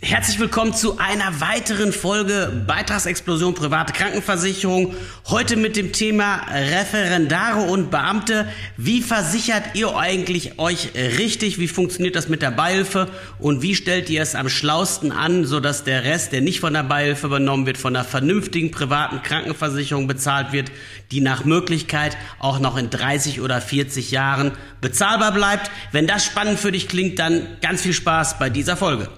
Herzlich willkommen zu einer weiteren Folge Beitragsexplosion private Krankenversicherung. Heute mit dem Thema Referendare und Beamte. Wie versichert ihr eigentlich euch richtig? Wie funktioniert das mit der Beihilfe? Und wie stellt ihr es am schlausten an, sodass der Rest, der nicht von der Beihilfe übernommen wird, von einer vernünftigen privaten Krankenversicherung bezahlt wird, die nach Möglichkeit auch noch in 30 oder 40 Jahren bezahlbar bleibt? Wenn das spannend für dich klingt, dann ganz viel Spaß bei dieser Folge.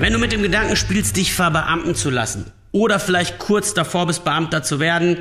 Wenn du mit dem Gedanken spielst, dich verbeamten zu lassen oder vielleicht kurz davor bist, Beamter zu werden,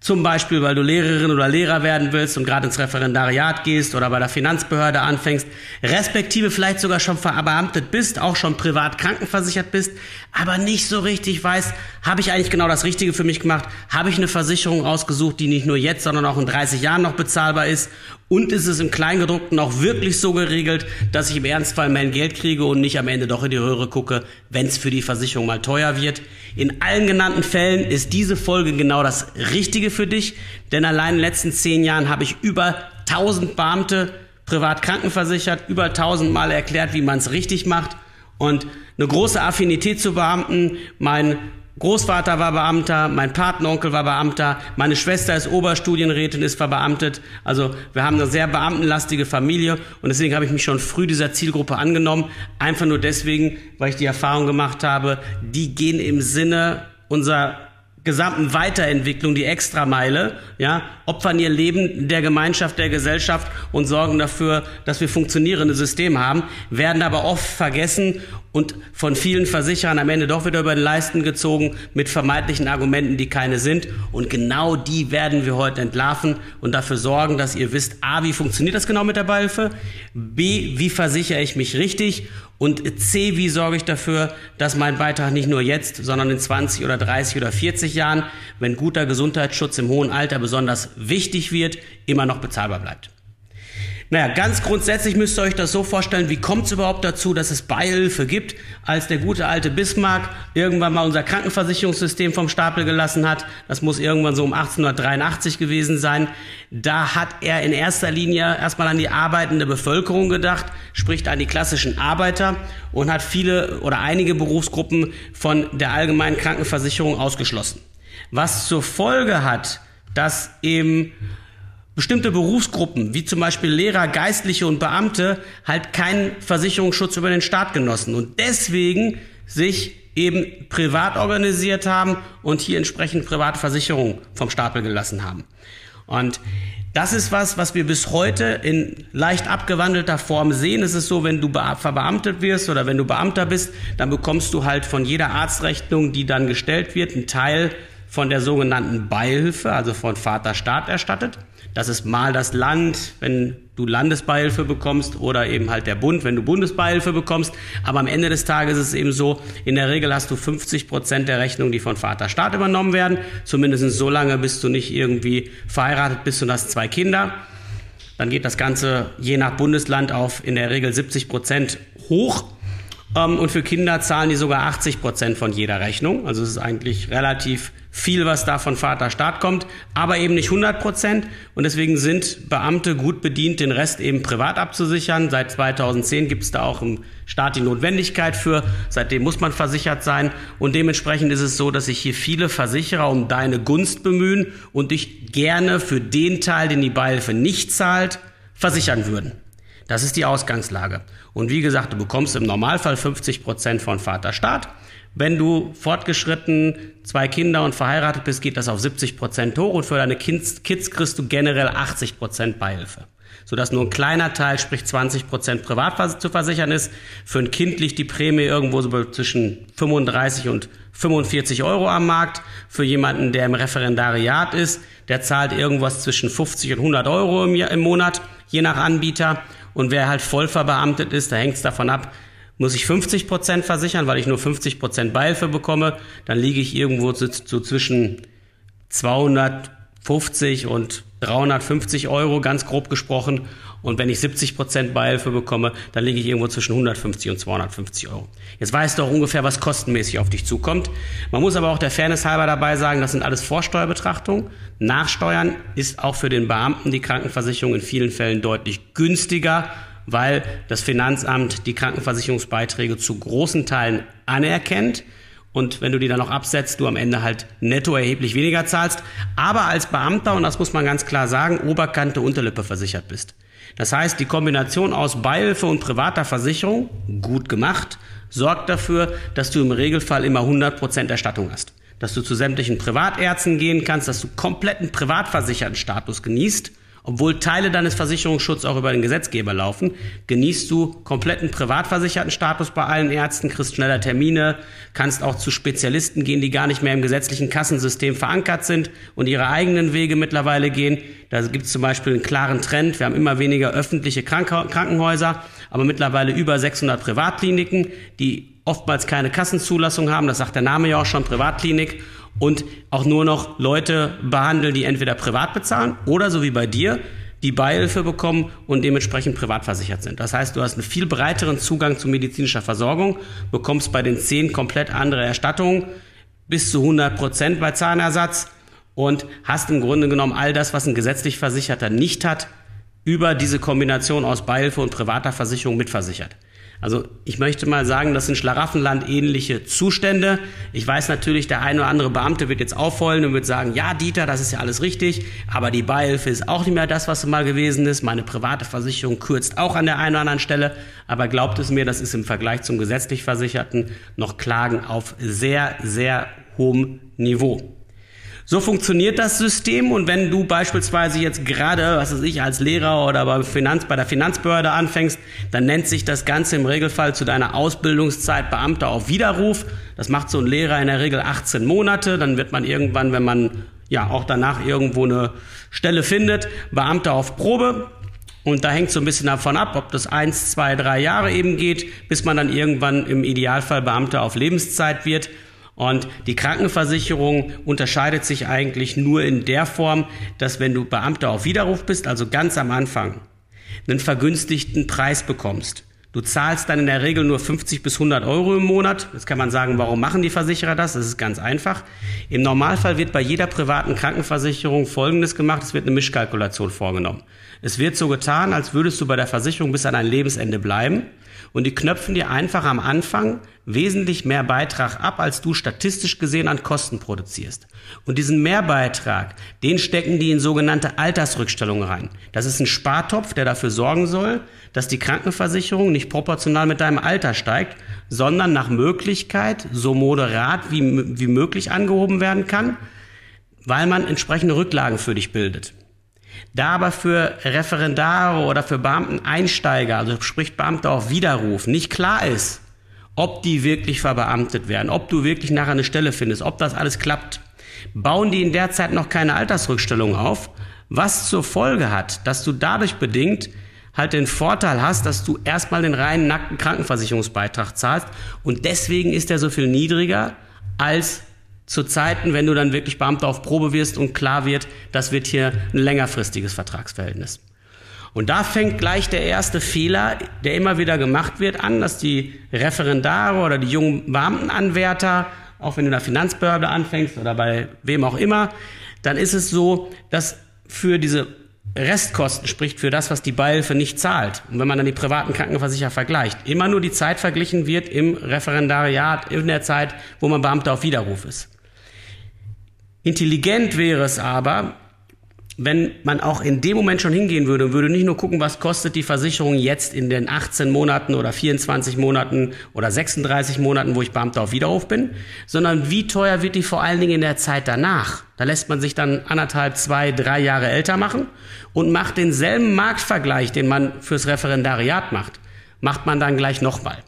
zum Beispiel, weil du Lehrerin oder Lehrer werden willst und gerade ins Referendariat gehst oder bei der Finanzbehörde anfängst, respektive vielleicht sogar schon verbeamtet bist, auch schon privat krankenversichert bist, aber nicht so richtig weißt, habe ich eigentlich genau das Richtige für mich gemacht? Habe ich eine Versicherung ausgesucht, die nicht nur jetzt, sondern auch in 30 Jahren noch bezahlbar ist? Und ist es im Kleingedruckten auch wirklich so geregelt, dass ich im Ernstfall mein Geld kriege und nicht am Ende doch in die Röhre gucke, wenn es für die Versicherung mal teuer wird? In allen genannten Fällen ist diese Folge genau das Richtige für dich, denn allein in den letzten zehn Jahren habe ich über 1000 Beamte privat krankenversichert, über 1000 Mal erklärt, wie man es richtig macht und eine große Affinität zu Beamten. Mein Großvater war Beamter, mein Patenonkel war Beamter, meine Schwester ist Oberstudienrätin, ist verbeamtet. Also wir haben eine sehr beamtenlastige Familie und deswegen habe ich mich schon früh dieser Zielgruppe angenommen. Einfach nur deswegen, weil ich die Erfahrung gemacht habe, die gehen im Sinne unserer gesamten Weiterentwicklung, die Extrameile, ja, opfern ihr Leben der Gemeinschaft, der Gesellschaft und sorgen dafür, dass wir funktionierende Systeme haben, werden aber oft vergessen und von vielen Versicherern am Ende doch wieder über den Leisten gezogen mit vermeintlichen Argumenten, die keine sind. Und genau die werden wir heute entlarven und dafür sorgen, dass ihr wisst, A, wie funktioniert das genau mit der Beihilfe? B, wie versichere ich mich richtig? Und C, wie sorge ich dafür, dass mein Beitrag nicht nur jetzt, sondern in 20 oder 30 oder 40 Jahren, wenn guter Gesundheitsschutz im hohen Alter besonders wichtig wird, immer noch bezahlbar bleibt. Naja, ganz grundsätzlich müsst ihr euch das so vorstellen, wie kommt es überhaupt dazu, dass es Beihilfe gibt, als der gute alte Bismarck irgendwann mal unser Krankenversicherungssystem vom Stapel gelassen hat. Das muss irgendwann so um 1883 gewesen sein. Da hat er in erster Linie erstmal an die arbeitende Bevölkerung gedacht, spricht an die klassischen Arbeiter und hat viele oder einige Berufsgruppen von der allgemeinen Krankenversicherung ausgeschlossen. Was zur Folge hat, dass eben bestimmte Berufsgruppen, wie zum Beispiel Lehrer, Geistliche und Beamte, halt keinen Versicherungsschutz über den Staat genossen und deswegen sich eben privat organisiert haben und hier entsprechend private Versicherungen vom Stapel gelassen haben. Und das ist was, was wir bis heute in leicht abgewandelter Form sehen. Es ist so, wenn du verbeamtet wirst oder wenn du Beamter bist, dann bekommst du halt von jeder Arztrechnung, die dann gestellt wird, einen Teil von der sogenannten Beihilfe, also von Vater Staat erstattet. Das ist mal das Land, wenn du Landesbeihilfe bekommst oder eben halt der Bund, wenn du Bundesbeihilfe bekommst. Aber am Ende des Tages ist es eben so, in der Regel hast du 50 Prozent der Rechnung, die von Vater Staat übernommen werden. Zumindest so lange, bis du nicht irgendwie verheiratet bist und hast zwei Kinder. Dann geht das Ganze je nach Bundesland auf in der Regel 70 Prozent hoch. Ähm, und für Kinder zahlen die sogar 80 Prozent von jeder Rechnung. Also es ist eigentlich relativ viel, was da von Vater Staat kommt, aber eben nicht 100 Prozent. Und deswegen sind Beamte gut bedient, den Rest eben privat abzusichern. Seit 2010 gibt es da auch im Staat die Notwendigkeit für. Seitdem muss man versichert sein. Und dementsprechend ist es so, dass sich hier viele Versicherer um deine Gunst bemühen und dich gerne für den Teil, den die Beihilfe nicht zahlt, versichern würden. Das ist die Ausgangslage. Und wie gesagt, du bekommst im Normalfall 50 Prozent von Vater Staat. Wenn du fortgeschritten, zwei Kinder und verheiratet bist, geht das auf 70 Prozent hoch und für deine Kids, Kids kriegst du generell 80 Prozent Beihilfe. Sodass nur ein kleiner Teil, sprich 20 Prozent privat zu versichern ist. Für ein Kind liegt die Prämie irgendwo so zwischen 35 und 45 Euro am Markt. Für jemanden, der im Referendariat ist, der zahlt irgendwas zwischen 50 und 100 Euro im, im Monat, je nach Anbieter. Und wer halt voll verbeamtet ist, da hängt es davon ab, muss ich 50 Prozent versichern, weil ich nur 50 Prozent Beihilfe bekomme, dann liege ich irgendwo so, so zwischen 250 und 350 Euro, ganz grob gesprochen. Und wenn ich 70 Prozent Beihilfe bekomme, dann liege ich irgendwo zwischen 150 und 250 Euro. Jetzt weißt du auch ungefähr, was kostenmäßig auf dich zukommt. Man muss aber auch der Fairness halber dabei sagen, das sind alles Vorsteuerbetrachtungen. Nachsteuern ist auch für den Beamten die Krankenversicherung in vielen Fällen deutlich günstiger, weil das Finanzamt die Krankenversicherungsbeiträge zu großen Teilen anerkennt und wenn du die dann noch absetzt, du am Ende halt netto erheblich weniger zahlst, aber als Beamter, und das muss man ganz klar sagen, Oberkante, Unterlippe versichert bist. Das heißt, die Kombination aus Beihilfe und privater Versicherung, gut gemacht, sorgt dafür, dass du im Regelfall immer 100% Erstattung hast. Dass du zu sämtlichen Privatärzten gehen kannst, dass du kompletten privatversicherten Status genießt obwohl Teile deines Versicherungsschutzes auch über den Gesetzgeber laufen, genießt du kompletten privatversicherten Status bei allen Ärzten, kriegst schneller Termine, kannst auch zu Spezialisten gehen, die gar nicht mehr im gesetzlichen Kassensystem verankert sind und ihre eigenen Wege mittlerweile gehen. Da gibt es zum Beispiel einen klaren Trend. Wir haben immer weniger öffentliche Krankenhäuser, aber mittlerweile über 600 Privatkliniken, die oftmals keine Kassenzulassung haben. Das sagt der Name ja auch schon, Privatklinik und auch nur noch Leute behandeln, die entweder privat bezahlen oder so wie bei dir, die Beihilfe bekommen und dementsprechend privat versichert sind. Das heißt, du hast einen viel breiteren Zugang zu medizinischer Versorgung, bekommst bei den zehn komplett andere Erstattungen bis zu 100 Prozent bei Zahnersatz und hast im Grunde genommen all das, was ein gesetzlich Versicherter nicht hat, über diese Kombination aus Beihilfe und privater Versicherung mitversichert. Also ich möchte mal sagen, das sind Schlaraffenland ähnliche Zustände. Ich weiß natürlich, der eine oder andere Beamte wird jetzt aufheulen und wird sagen, ja Dieter, das ist ja alles richtig, aber die Beihilfe ist auch nicht mehr das, was sie mal gewesen ist. Meine private Versicherung kürzt auch an der einen oder anderen Stelle. Aber glaubt es mir, das ist im Vergleich zum gesetzlich Versicherten noch Klagen auf sehr, sehr hohem Niveau. So funktioniert das System und wenn du beispielsweise jetzt gerade, was weiß ich, als Lehrer oder bei, Finanz, bei der Finanzbehörde anfängst, dann nennt sich das Ganze im Regelfall zu deiner Ausbildungszeit Beamter auf Widerruf. Das macht so ein Lehrer in der Regel 18 Monate. Dann wird man irgendwann, wenn man ja auch danach irgendwo eine Stelle findet, Beamter auf Probe. Und da hängt so ein bisschen davon ab, ob das eins, zwei, drei Jahre eben geht, bis man dann irgendwann im Idealfall Beamter auf Lebenszeit wird. Und die Krankenversicherung unterscheidet sich eigentlich nur in der Form, dass wenn du Beamter auf Widerruf bist, also ganz am Anfang, einen vergünstigten Preis bekommst. Du zahlst dann in der Regel nur 50 bis 100 Euro im Monat. Jetzt kann man sagen, warum machen die Versicherer das? Das ist ganz einfach. Im Normalfall wird bei jeder privaten Krankenversicherung Folgendes gemacht. Es wird eine Mischkalkulation vorgenommen. Es wird so getan, als würdest du bei der Versicherung bis an dein Lebensende bleiben und die knöpfen dir einfach am Anfang wesentlich mehr Beitrag ab, als du statistisch gesehen an Kosten produzierst. Und diesen Mehrbeitrag, den stecken die in sogenannte Altersrückstellungen rein. Das ist ein Spartopf, der dafür sorgen soll, dass die Krankenversicherung nicht proportional mit deinem Alter steigt, sondern nach Möglichkeit so moderat wie, wie möglich angehoben werden kann, weil man entsprechende Rücklagen für dich bildet. Da aber für Referendare oder für Beamteneinsteiger, also sprich Beamte auf Widerruf, nicht klar ist, ob die wirklich verbeamtet werden, ob du wirklich nachher eine Stelle findest, ob das alles klappt, bauen die in der Zeit noch keine Altersrückstellung auf, was zur Folge hat, dass du dadurch bedingt halt den Vorteil hast, dass du erstmal den reinen nackten Krankenversicherungsbeitrag zahlst. Und deswegen ist er so viel niedriger als zu Zeiten, wenn du dann wirklich Beamter auf Probe wirst und klar wird, das wird hier ein längerfristiges Vertragsverhältnis. Und da fängt gleich der erste Fehler, der immer wieder gemacht wird, an, dass die Referendare oder die jungen Beamtenanwärter, auch wenn du in der Finanzbehörde anfängst oder bei wem auch immer, dann ist es so, dass für diese Restkosten spricht für das, was die Beihilfe nicht zahlt. Und wenn man dann die privaten Krankenversicherer vergleicht, immer nur die Zeit verglichen wird im Referendariat, in der Zeit, wo man Beamter auf Widerruf ist. Intelligent wäre es aber, wenn man auch in dem Moment schon hingehen würde und würde nicht nur gucken, was kostet die Versicherung jetzt in den 18 Monaten oder 24 Monaten oder 36 Monaten, wo ich Beamter auf Widerruf bin, sondern wie teuer wird die vor allen Dingen in der Zeit danach. Da lässt man sich dann anderthalb, zwei, drei Jahre älter machen und macht denselben Marktvergleich, den man fürs Referendariat macht, macht man dann gleich nochmal.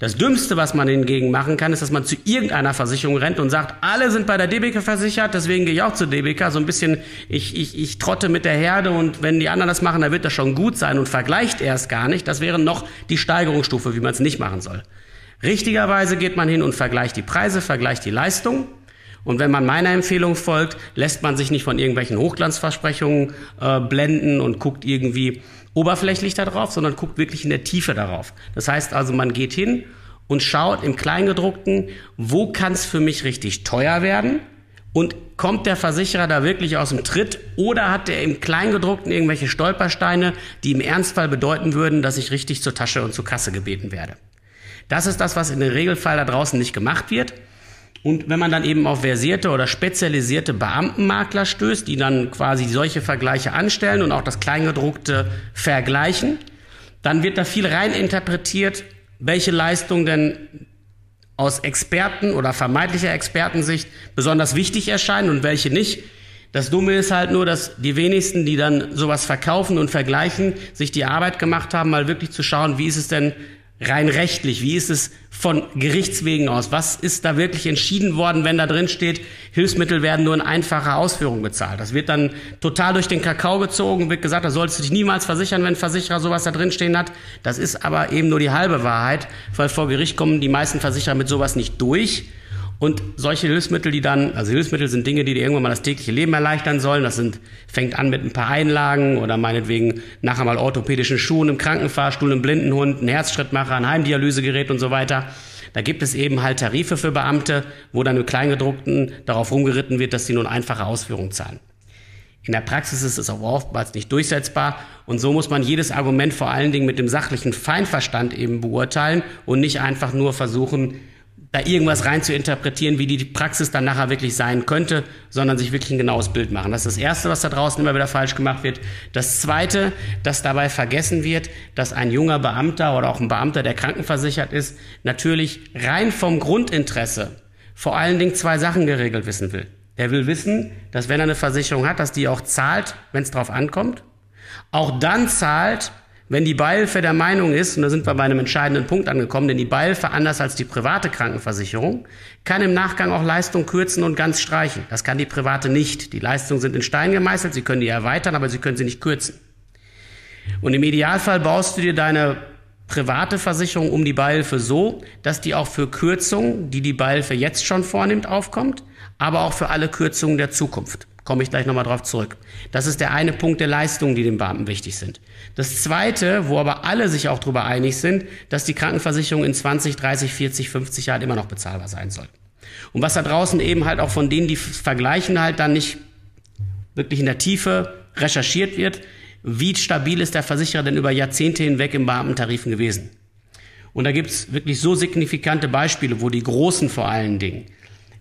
Das Dümmste, was man hingegen machen kann, ist, dass man zu irgendeiner Versicherung rennt und sagt, alle sind bei der DBK versichert, deswegen gehe ich auch zur DBK. So ein bisschen, ich, ich, ich trotte mit der Herde und wenn die anderen das machen, dann wird das schon gut sein und vergleicht erst gar nicht. Das wäre noch die Steigerungsstufe, wie man es nicht machen soll. Richtigerweise geht man hin und vergleicht die Preise, vergleicht die Leistung Und wenn man meiner Empfehlung folgt, lässt man sich nicht von irgendwelchen Hochglanzversprechungen äh, blenden und guckt irgendwie oberflächlich darauf, sondern guckt wirklich in der Tiefe darauf. Das heißt also, man geht hin und schaut im Kleingedruckten, wo kann es für mich richtig teuer werden und kommt der Versicherer da wirklich aus dem Tritt oder hat er im Kleingedruckten irgendwelche Stolpersteine, die im Ernstfall bedeuten würden, dass ich richtig zur Tasche und zur Kasse gebeten werde. Das ist das, was in der Regelfall da draußen nicht gemacht wird. Und wenn man dann eben auf versierte oder spezialisierte Beamtenmakler stößt, die dann quasi solche Vergleiche anstellen und auch das Kleingedruckte vergleichen, dann wird da viel rein interpretiert, welche Leistung denn aus Experten oder vermeintlicher Expertensicht besonders wichtig erscheinen und welche nicht. Das Dumme ist halt nur, dass die wenigsten, die dann sowas verkaufen und vergleichen, sich die Arbeit gemacht haben, mal wirklich zu schauen, wie ist es denn rein rechtlich? Wie ist es von Gerichtswegen aus? Was ist da wirklich entschieden worden, wenn da drin steht, Hilfsmittel werden nur in einfacher Ausführung bezahlt? Das wird dann total durch den Kakao gezogen, wird gesagt, da solltest du dich niemals versichern, wenn ein Versicherer sowas da drin stehen hat. Das ist aber eben nur die halbe Wahrheit, weil vor Gericht kommen die meisten Versicherer mit sowas nicht durch. Und solche Hilfsmittel, die dann, also Hilfsmittel sind Dinge, die dir irgendwann mal das tägliche Leben erleichtern sollen. Das sind, fängt an mit ein paar Einlagen oder meinetwegen nachher mal orthopädischen Schuhen, im Krankenfahrstuhl, einem Blindenhund, ein Herzschrittmacher, ein Heimdialysegerät und so weiter. Da gibt es eben halt Tarife für Beamte, wo dann mit Kleingedruckten darauf rumgeritten wird, dass sie nun einfache Ausführungen zahlen. In der Praxis ist es auch oftmals nicht durchsetzbar und so muss man jedes Argument vor allen Dingen mit dem sachlichen Feinverstand eben beurteilen und nicht einfach nur versuchen, da irgendwas rein zu interpretieren, wie die Praxis dann nachher wirklich sein könnte, sondern sich wirklich ein genaues Bild machen. Das ist das Erste, was da draußen immer wieder falsch gemacht wird. Das Zweite, dass dabei vergessen wird, dass ein junger Beamter oder auch ein Beamter, der krankenversichert ist, natürlich rein vom Grundinteresse vor allen Dingen zwei Sachen geregelt wissen will. Er will wissen, dass wenn er eine Versicherung hat, dass die auch zahlt, wenn es drauf ankommt. Auch dann zahlt, wenn die Beihilfe der Meinung ist, und da sind wir bei einem entscheidenden Punkt angekommen, denn die Beihilfe, anders als die private Krankenversicherung, kann im Nachgang auch Leistung kürzen und ganz streichen. Das kann die private nicht. Die Leistungen sind in Stein gemeißelt, sie können die erweitern, aber sie können sie nicht kürzen. Und im Idealfall baust du dir deine private Versicherung um die Beihilfe so, dass die auch für Kürzungen, die die Beihilfe jetzt schon vornimmt, aufkommt, aber auch für alle Kürzungen der Zukunft. Komme ich gleich nochmal drauf zurück. Das ist der eine Punkt der Leistungen, die den Beamten wichtig sind. Das zweite, wo aber alle sich auch darüber einig sind, dass die Krankenversicherung in 20, 30, 40, 50 Jahren immer noch bezahlbar sein soll. Und was da draußen eben halt auch von denen, die vergleichen, halt dann nicht wirklich in der Tiefe recherchiert wird, wie stabil ist der Versicherer denn über Jahrzehnte hinweg im Beamtentarifen gewesen. Und da gibt's wirklich so signifikante Beispiele, wo die Großen vor allen Dingen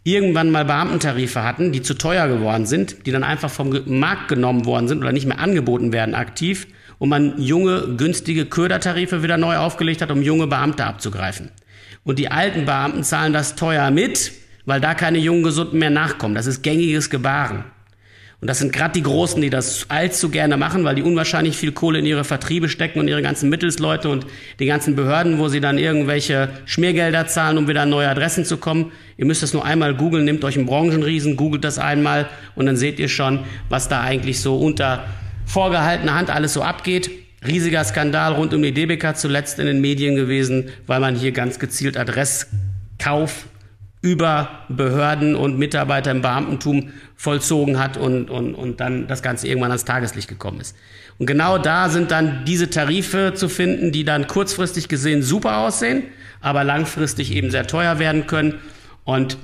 irgendwann mal Beamtentarife hatten, die zu teuer geworden sind, die dann einfach vom Markt genommen worden sind oder nicht mehr angeboten werden aktiv und man junge, günstige Ködertarife wieder neu aufgelegt hat, um junge Beamte abzugreifen. Und die alten Beamten zahlen das teuer mit, weil da keine jungen Gesunden mehr nachkommen. Das ist gängiges Gebaren. Und das sind gerade die Großen, die das allzu gerne machen, weil die unwahrscheinlich viel Kohle in ihre Vertriebe stecken und ihre ganzen Mittelsleute und die ganzen Behörden, wo sie dann irgendwelche Schmiergelder zahlen, um wieder an neue Adressen zu kommen. Ihr müsst das nur einmal googeln, nehmt euch einen Branchenriesen, googelt das einmal und dann seht ihr schon, was da eigentlich so unter vorgehaltener Hand alles so abgeht. Riesiger Skandal rund um die DBK zuletzt in den Medien gewesen, weil man hier ganz gezielt Adresskauf über Behörden und Mitarbeiter im Beamtentum vollzogen hat und, und, und dann das Ganze irgendwann ans Tageslicht gekommen ist. Und genau da sind dann diese Tarife zu finden, die dann kurzfristig gesehen super aussehen, aber langfristig eben sehr teuer werden können. Und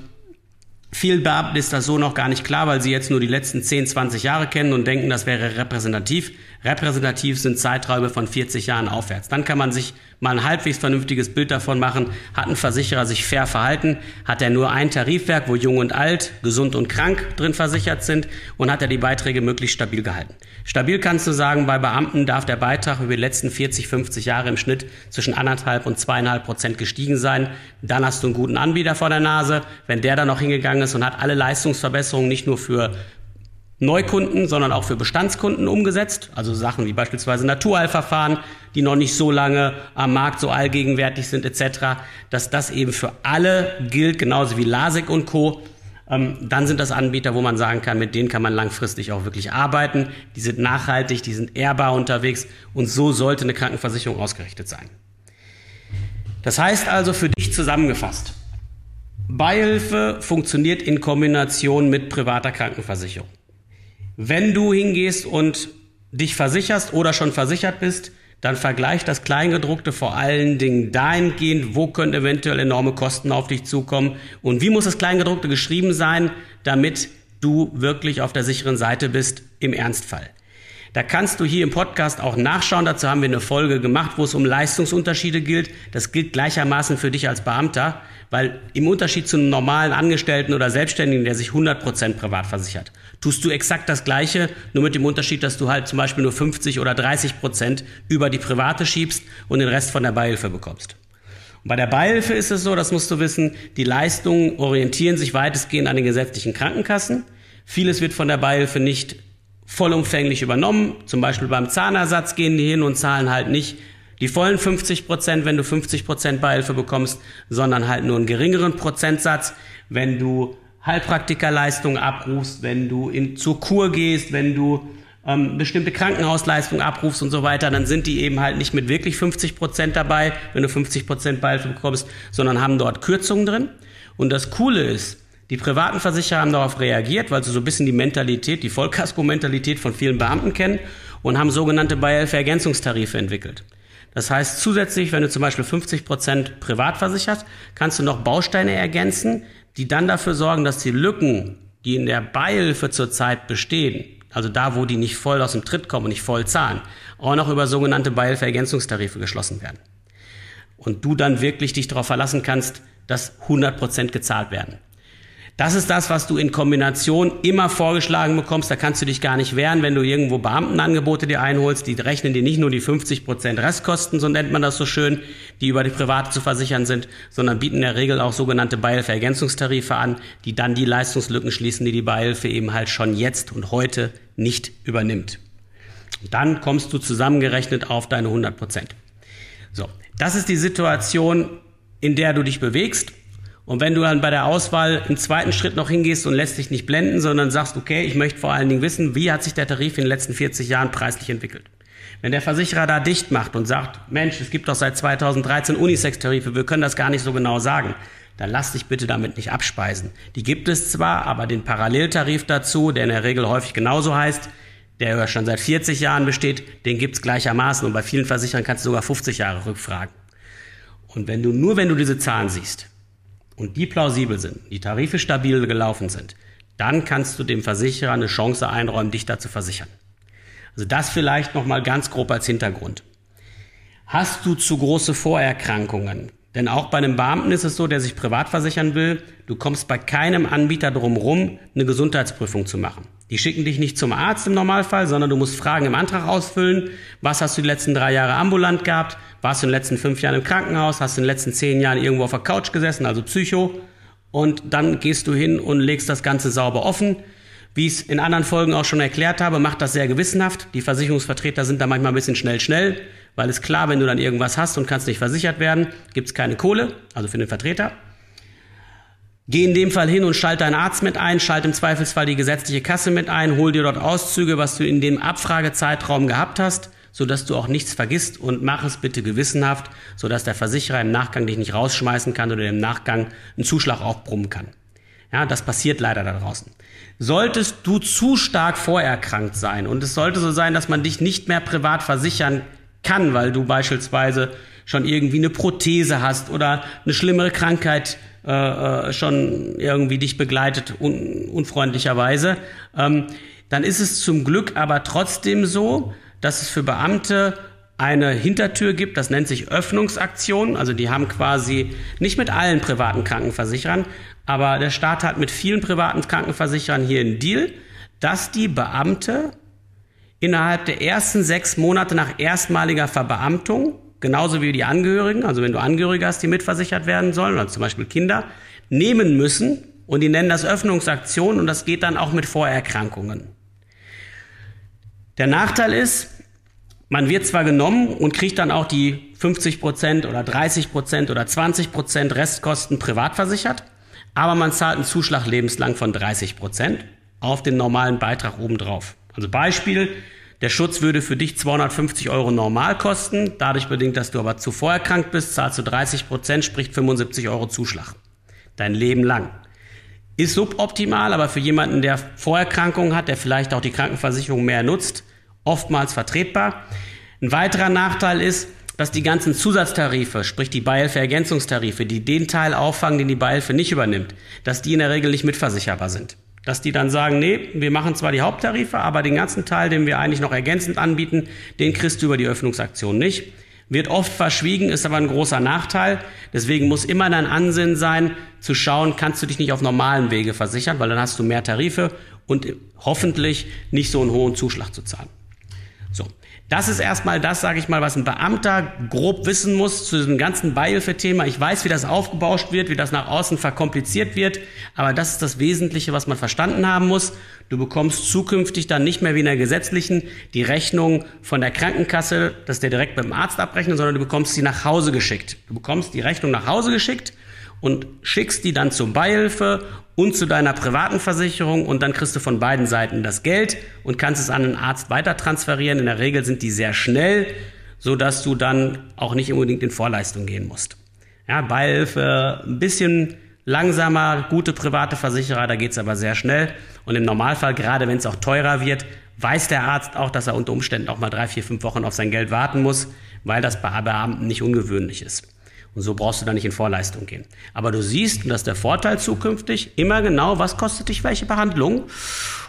Vielen Beamten ist das so noch gar nicht klar, weil sie jetzt nur die letzten 10, 20 Jahre kennen und denken, das wäre repräsentativ. Repräsentativ sind Zeiträume von 40 Jahren aufwärts. Dann kann man sich mal ein halbwegs vernünftiges Bild davon machen. Hat ein Versicherer sich fair verhalten? Hat er nur ein Tarifwerk, wo jung und alt, gesund und krank drin versichert sind? Und hat er die Beiträge möglichst stabil gehalten? Stabil kannst du sagen, bei Beamten darf der Beitrag über die letzten 40, 50 Jahre im Schnitt zwischen anderthalb und zweieinhalb Prozent gestiegen sein. Dann hast du einen guten Anbieter vor der Nase. Wenn der da noch hingegangen ist und hat alle Leistungsverbesserungen nicht nur für Neukunden, sondern auch für Bestandskunden umgesetzt. Also Sachen wie beispielsweise Naturheilverfahren, die noch nicht so lange am Markt so allgegenwärtig sind etc., dass das eben für alle gilt, genauso wie LASIK und Co. Ähm, dann sind das Anbieter, wo man sagen kann, mit denen kann man langfristig auch wirklich arbeiten. Die sind nachhaltig, die sind ehrbar unterwegs und so sollte eine Krankenversicherung ausgerichtet sein. Das heißt also für dich zusammengefasst, Beihilfe funktioniert in Kombination mit privater Krankenversicherung. Wenn du hingehst und dich versicherst oder schon versichert bist, dann vergleich das Kleingedruckte vor allen Dingen dahingehend, wo können eventuell enorme Kosten auf dich zukommen und wie muss das Kleingedruckte geschrieben sein, damit du wirklich auf der sicheren Seite bist im Ernstfall. Da kannst du hier im Podcast auch nachschauen. Dazu haben wir eine Folge gemacht, wo es um Leistungsunterschiede gilt. Das gilt gleichermaßen für dich als Beamter, weil im Unterschied zu einem normalen Angestellten oder Selbstständigen, der sich 100% privat versichert, tust du exakt das Gleiche, nur mit dem Unterschied, dass du halt zum Beispiel nur 50 oder 30% über die private schiebst und den Rest von der Beihilfe bekommst. Bei der Beihilfe ist es so, das musst du wissen, die Leistungen orientieren sich weitestgehend an den gesetzlichen Krankenkassen. Vieles wird von der Beihilfe nicht vollumfänglich übernommen. Zum Beispiel beim Zahnersatz gehen die hin und zahlen halt nicht die vollen 50 Prozent, wenn du 50 Prozent Beihilfe bekommst, sondern halt nur einen geringeren Prozentsatz, wenn du Heilpraktikerleistungen abrufst, wenn du in, zur Kur gehst, wenn du ähm, bestimmte Krankenhausleistungen abrufst und so weiter, dann sind die eben halt nicht mit wirklich 50 Prozent dabei, wenn du 50 Prozent Beihilfe bekommst, sondern haben dort Kürzungen drin. Und das Coole ist, die privaten Versicherer haben darauf reagiert, weil sie so ein bisschen die Mentalität, die Vollkasko-Mentalität von vielen Beamten kennen und haben sogenannte Beihilfe-Ergänzungstarife entwickelt. Das heißt, zusätzlich, wenn du zum Beispiel 50 Prozent privat versichert, kannst du noch Bausteine ergänzen, die dann dafür sorgen, dass die Lücken, die in der Beihilfe zurzeit bestehen, also da, wo die nicht voll aus dem Tritt kommen und nicht voll zahlen, auch noch über sogenannte Beihilfe-Ergänzungstarife geschlossen werden. Und du dann wirklich dich darauf verlassen kannst, dass 100 Prozent gezahlt werden. Das ist das, was du in Kombination immer vorgeschlagen bekommst. Da kannst du dich gar nicht wehren, wenn du irgendwo Beamtenangebote dir einholst. Die rechnen dir nicht nur die 50 Prozent Restkosten, so nennt man das so schön, die über die Private zu versichern sind, sondern bieten in der Regel auch sogenannte Beihilfe-Ergänzungstarife an, die dann die Leistungslücken schließen, die die Beihilfe eben halt schon jetzt und heute nicht übernimmt. Dann kommst du zusammengerechnet auf deine 100 Prozent. So, das ist die Situation, in der du dich bewegst. Und wenn du dann bei der Auswahl im zweiten Schritt noch hingehst und lässt dich nicht blenden, sondern sagst, okay, ich möchte vor allen Dingen wissen, wie hat sich der Tarif in den letzten 40 Jahren preislich entwickelt. Wenn der Versicherer da dicht macht und sagt, Mensch, es gibt doch seit 2013 Unisex-Tarife, wir können das gar nicht so genau sagen, dann lass dich bitte damit nicht abspeisen. Die gibt es zwar, aber den Paralleltarif dazu, der in der Regel häufig genauso heißt, der schon seit 40 Jahren besteht, den gibt's gleichermaßen und bei vielen Versicherern kannst du sogar 50 Jahre rückfragen. Und wenn du nur wenn du diese Zahlen siehst, und die plausibel sind, die Tarife stabil gelaufen sind, dann kannst du dem Versicherer eine Chance einräumen, dich da zu versichern. Also das vielleicht nochmal ganz grob als Hintergrund. Hast du zu große Vorerkrankungen? Denn auch bei einem Beamten ist es so, der sich privat versichern will, du kommst bei keinem Anbieter drum rum, eine Gesundheitsprüfung zu machen. Die schicken dich nicht zum Arzt im Normalfall, sondern du musst Fragen im Antrag ausfüllen. Was hast du die letzten drei Jahre ambulant gehabt? Warst du in den letzten fünf Jahren im Krankenhaus? Hast du in den letzten zehn Jahren irgendwo auf der Couch gesessen, also Psycho? Und dann gehst du hin und legst das Ganze sauber offen. Wie ich es in anderen Folgen auch schon erklärt habe, macht das sehr gewissenhaft. Die Versicherungsvertreter sind da manchmal ein bisschen schnell schnell, weil es klar, wenn du dann irgendwas hast und kannst nicht versichert werden, gibt's keine Kohle, also für den Vertreter. Geh in dem Fall hin und schalt deinen Arzt mit ein, schalt im Zweifelsfall die gesetzliche Kasse mit ein, hol dir dort Auszüge, was du in dem Abfragezeitraum gehabt hast, sodass du auch nichts vergisst und mach es bitte gewissenhaft, sodass der Versicherer im Nachgang dich nicht rausschmeißen kann oder im Nachgang einen Zuschlag aufbrummen kann. Ja, das passiert leider da draußen. Solltest du zu stark vorerkrankt sein und es sollte so sein, dass man dich nicht mehr privat versichern kann, weil du beispielsweise schon irgendwie eine Prothese hast oder eine schlimmere Krankheit äh, äh, schon irgendwie dich begleitet, un unfreundlicherweise, ähm, dann ist es zum Glück aber trotzdem so, dass es für Beamte eine Hintertür gibt, das nennt sich Öffnungsaktion. Also die haben quasi nicht mit allen privaten Krankenversicherern, aber der Staat hat mit vielen privaten Krankenversicherern hier einen Deal, dass die Beamte innerhalb der ersten sechs Monate nach erstmaliger Verbeamtung genauso wie die Angehörigen, also wenn du Angehörige hast, die mitversichert werden sollen, oder zum Beispiel Kinder, nehmen müssen und die nennen das Öffnungsaktion und das geht dann auch mit Vorerkrankungen. Der Nachteil ist, man wird zwar genommen und kriegt dann auch die 50 Prozent oder 30 Prozent oder 20 Prozent Restkosten privat versichert, aber man zahlt einen Zuschlag lebenslang von 30 Prozent auf den normalen Beitrag obendrauf. Also Beispiel, der Schutz würde für dich 250 Euro normal kosten. Dadurch bedingt, dass du aber zuvor erkrankt bist, zahlst du 30 Prozent, sprich 75 Euro Zuschlag. dein Leben lang. Ist suboptimal, aber für jemanden, der Vorerkrankungen hat, der vielleicht auch die Krankenversicherung mehr nutzt, oftmals vertretbar. Ein weiterer Nachteil ist, dass die ganzen Zusatztarife, sprich die Beihilfe-Ergänzungstarife, die den Teil auffangen, den die Beihilfe nicht übernimmt, dass die in der Regel nicht mitversicherbar sind. Dass die dann sagen, nee, wir machen zwar die Haupttarife, aber den ganzen Teil, den wir eigentlich noch ergänzend anbieten, den kriegst du über die Öffnungsaktion nicht wird oft verschwiegen, ist aber ein großer Nachteil. Deswegen muss immer dein Ansinnen sein, zu schauen, kannst du dich nicht auf normalen Wege versichern, weil dann hast du mehr Tarife und hoffentlich nicht so einen hohen Zuschlag zu zahlen. Das ist erstmal das, sage ich mal, was ein Beamter grob wissen muss zu diesem ganzen Beihilfethema. Ich weiß, wie das aufgebauscht wird, wie das nach außen verkompliziert wird, aber das ist das Wesentliche, was man verstanden haben muss. Du bekommst zukünftig dann nicht mehr wie in der gesetzlichen die Rechnung von der Krankenkasse, dass der direkt beim Arzt abrechnet, sondern du bekommst sie nach Hause geschickt. Du bekommst die Rechnung nach Hause geschickt und schickst die dann zur Beihilfe und zu deiner privaten Versicherung und dann kriegst du von beiden Seiten das Geld und kannst es an einen Arzt weiter transferieren. In der Regel sind die sehr schnell, so dass du dann auch nicht unbedingt in Vorleistung gehen musst. Ja, Beihilfe ein bisschen langsamer, gute private Versicherer, da geht's aber sehr schnell. Und im Normalfall, gerade wenn es auch teurer wird, weiß der Arzt auch, dass er unter Umständen auch mal drei, vier, fünf Wochen auf sein Geld warten muss, weil das bei Beamten nicht ungewöhnlich ist. Und so brauchst du da nicht in Vorleistung gehen. Aber du siehst, und das ist der Vorteil zukünftig, immer genau, was kostet dich welche Behandlung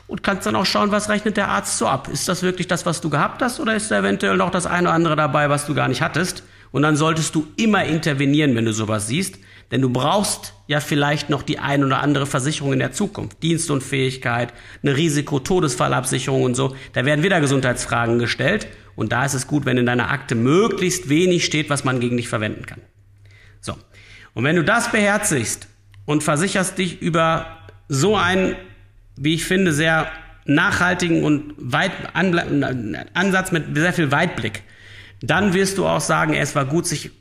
und kannst dann auch schauen, was rechnet der Arzt so ab. Ist das wirklich das, was du gehabt hast oder ist da eventuell noch das eine oder andere dabei, was du gar nicht hattest? Und dann solltest du immer intervenieren, wenn du sowas siehst, denn du brauchst ja vielleicht noch die ein oder andere Versicherung in der Zukunft. Dienstunfähigkeit, eine Risiko-Todesfallabsicherung und so. Da werden wieder Gesundheitsfragen gestellt. Und da ist es gut, wenn in deiner Akte möglichst wenig steht, was man gegen dich verwenden kann. Und wenn du das beherzigst und versicherst dich über so einen, wie ich finde, sehr nachhaltigen und weit Ansatz mit sehr viel Weitblick, dann wirst du auch sagen, es war gut, sich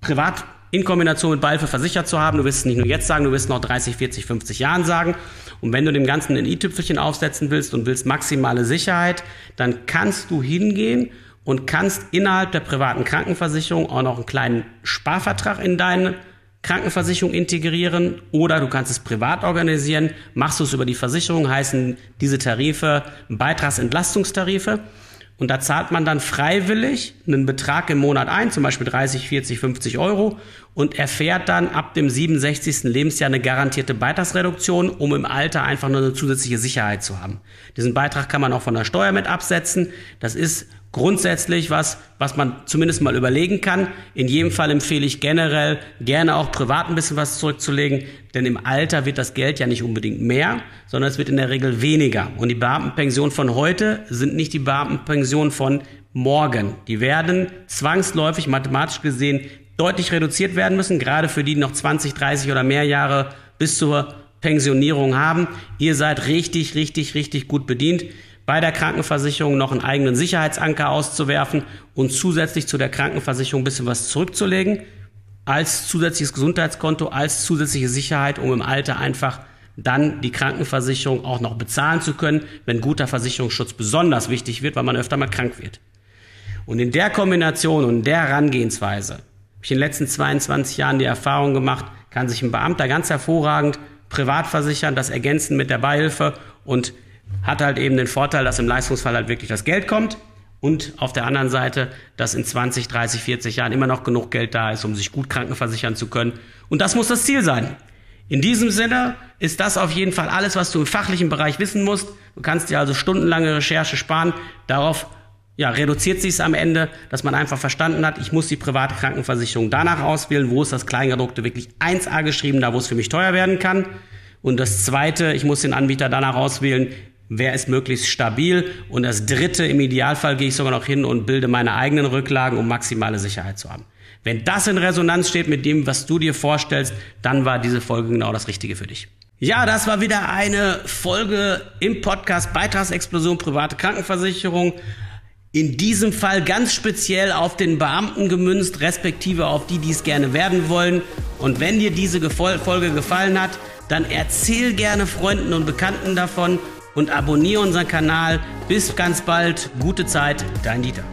privat in Kombination mit Beihilfe versichert zu haben. Du wirst es nicht nur jetzt sagen, du wirst es noch 30, 40, 50 Jahren sagen. Und wenn du dem Ganzen ein i-Tüpfelchen aufsetzen willst und willst maximale Sicherheit, dann kannst du hingehen und kannst innerhalb der privaten Krankenversicherung auch noch einen kleinen Sparvertrag in deine Krankenversicherung integrieren oder du kannst es privat organisieren. Machst du es über die Versicherung, heißen diese Tarife Beitragsentlastungstarife. Und da zahlt man dann freiwillig einen Betrag im Monat ein, zum Beispiel 30, 40, 50 Euro und erfährt dann ab dem 67. Lebensjahr eine garantierte Beitragsreduktion, um im Alter einfach nur eine zusätzliche Sicherheit zu haben. Diesen Beitrag kann man auch von der Steuer mit absetzen. Das ist grundsätzlich was, was man zumindest mal überlegen kann. In jedem Fall empfehle ich generell gerne auch privat ein bisschen was zurückzulegen, denn im Alter wird das Geld ja nicht unbedingt mehr, sondern es wird in der Regel weniger. Und die Beamtenpensionen von heute sind nicht die Beamtenpensionen von morgen. Die werden zwangsläufig mathematisch gesehen deutlich reduziert werden müssen, gerade für die, die noch 20, 30 oder mehr Jahre bis zur Pensionierung haben. Ihr seid richtig, richtig, richtig gut bedient bei der Krankenversicherung noch einen eigenen Sicherheitsanker auszuwerfen und zusätzlich zu der Krankenversicherung ein bisschen was zurückzulegen als zusätzliches Gesundheitskonto, als zusätzliche Sicherheit, um im Alter einfach dann die Krankenversicherung auch noch bezahlen zu können, wenn guter Versicherungsschutz besonders wichtig wird, weil man öfter mal krank wird. Und in der Kombination und der Herangehensweise habe ich in den letzten 22 Jahren die Erfahrung gemacht, kann sich ein Beamter ganz hervorragend privat versichern, das ergänzen mit der Beihilfe und hat halt eben den Vorteil, dass im Leistungsfall halt wirklich das Geld kommt und auf der anderen Seite, dass in 20, 30, 40 Jahren immer noch genug Geld da ist, um sich gut krankenversichern zu können. Und das muss das Ziel sein. In diesem Sinne ist das auf jeden Fall alles, was du im fachlichen Bereich wissen musst. Du kannst dir also stundenlange Recherche sparen. Darauf ja, reduziert sich es am Ende, dass man einfach verstanden hat, ich muss die private Krankenversicherung danach auswählen, wo ist das Kleingedruckte wirklich 1a geschrieben, da wo es für mich teuer werden kann. Und das zweite, ich muss den Anbieter danach auswählen, wer ist möglichst stabil. Und das dritte, im Idealfall gehe ich sogar noch hin und bilde meine eigenen Rücklagen, um maximale Sicherheit zu haben. Wenn das in Resonanz steht mit dem, was du dir vorstellst, dann war diese Folge genau das Richtige für dich. Ja, das war wieder eine Folge im Podcast Beitragsexplosion private Krankenversicherung. In diesem Fall ganz speziell auf den Beamten gemünzt, respektive auf die, die es gerne werden wollen. Und wenn dir diese Folge gefallen hat, dann erzähl gerne Freunden und Bekannten davon und abonniere unseren Kanal. Bis ganz bald. Gute Zeit, dein Dieter.